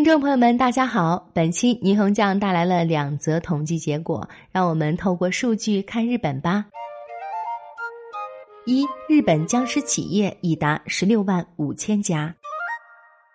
听众朋友们，大家好！本期霓虹酱带来了两则统计结果，让我们透过数据看日本吧。一、日本僵尸企业已达十六万五千家，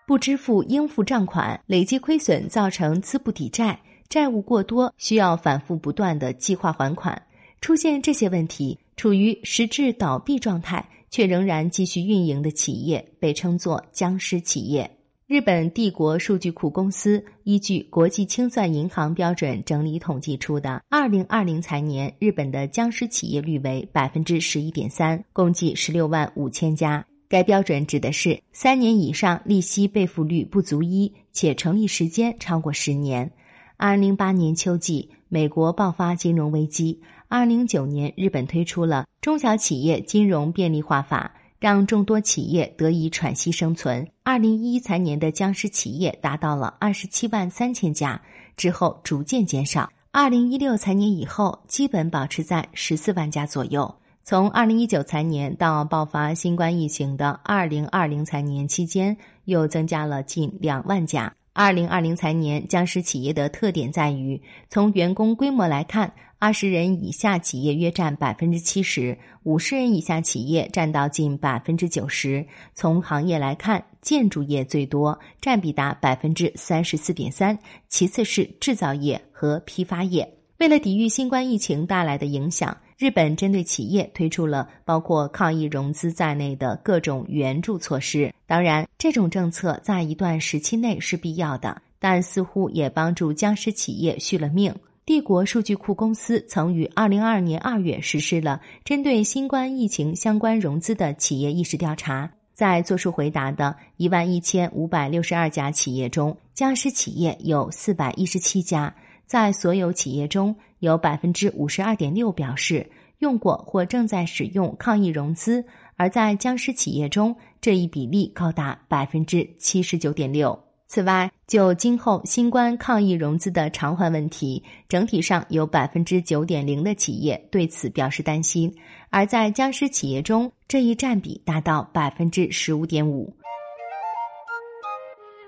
不支付应付账款，累计亏损造成资不抵债，债务过多，需要反复不断的计划还款。出现这些问题，处于实质倒闭状态却仍然继续运营的企业，被称作僵尸企业。日本帝国数据库公司依据国际清算银行标准整理统计出的二零二零财年日本的僵尸企业率为百分之十一点三，共计十六万五千家。该标准指的是三年以上利息备付率不足一，且成立时间超过十年。二零零八年秋季，美国爆发金融危机；二零零九年，日本推出了中小企业金融便利化法。让众多企业得以喘息生存。二零一一财年的僵尸企业达到了二十七万三千家，之后逐渐减少。二零一六财年以后，基本保持在十四万家左右。从二零一九财年到爆发新冠疫情的二零二零财年期间，又增加了近两万家。二零二零财年僵尸企业的特点在于，从员工规模来看，二十人以下企业约占百分之七十，五十人以下企业占到近百分之九十。从行业来看，建筑业最多，占比达百分之三十四点三，其次是制造业和批发业。为了抵御新冠疫情带来的影响。日本针对企业推出了包括抗疫融资在内的各种援助措施。当然，这种政策在一段时期内是必要的，但似乎也帮助僵尸企业续了命。帝国数据库公司曾于二零二二年二月实施了针对新冠疫情相关融资的企业意识调查，在作出回答的一万一千五百六十二家企业中，僵尸企业有四百一十七家。在所有企业中，有百分之五十二点六表示用过或正在使用抗疫融资，而在僵尸企业中，这一比例高达百分之七十九点六。此外，就今后新冠抗疫融资的偿还问题，整体上有百分之九点零的企业对此表示担心，而在僵尸企业中，这一占比达到百分之十五点五。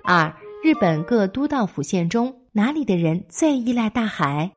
二，日本各都道府县中。哪里的人最依赖大海？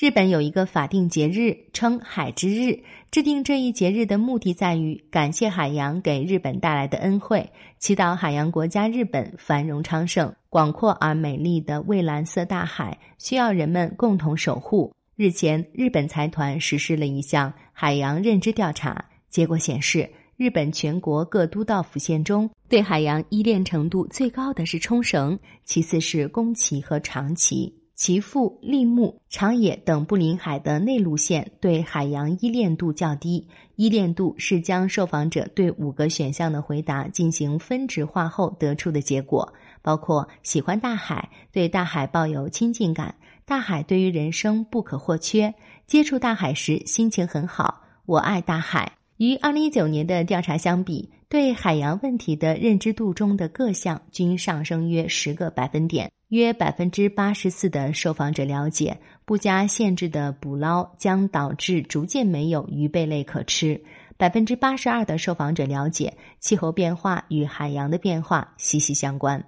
日本有一个法定节日，称海之日。制定这一节日的目的在于感谢海洋给日本带来的恩惠，祈祷海洋国家日本繁荣昌盛。广阔而美丽的蔚蓝色大海需要人们共同守护。日前，日本财团实施了一项海洋认知调查，结果显示。日本全国各都道府县中，对海洋依恋程度最高的是冲绳，其次是宫崎和长崎。岐阜、立木、长野等不临海的内陆县对海洋依恋度较低。依恋度是将受访者对五个选项的回答进行分值化后得出的结果，包括喜欢大海、对大海抱有亲近感、大海对于人生不可或缺、接触大海时心情很好、我爱大海。与二零一九年的调查相比，对海洋问题的认知度中的各项均上升约十个百分点。约百分之八十四的受访者了解，不加限制的捕捞将导致逐渐没有鱼贝类可吃。百分之八十二的受访者了解，气候变化与海洋的变化息息相关。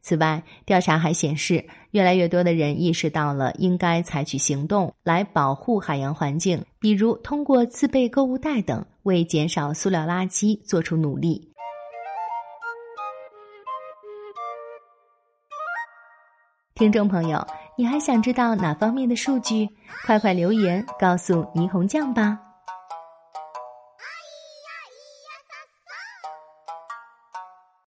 此外，调查还显示，越来越多的人意识到了应该采取行动来保护海洋环境，比如通过自备购物袋等，为减少塑料垃圾做出努力。听众朋友，你还想知道哪方面的数据？快快留言告诉霓虹酱吧。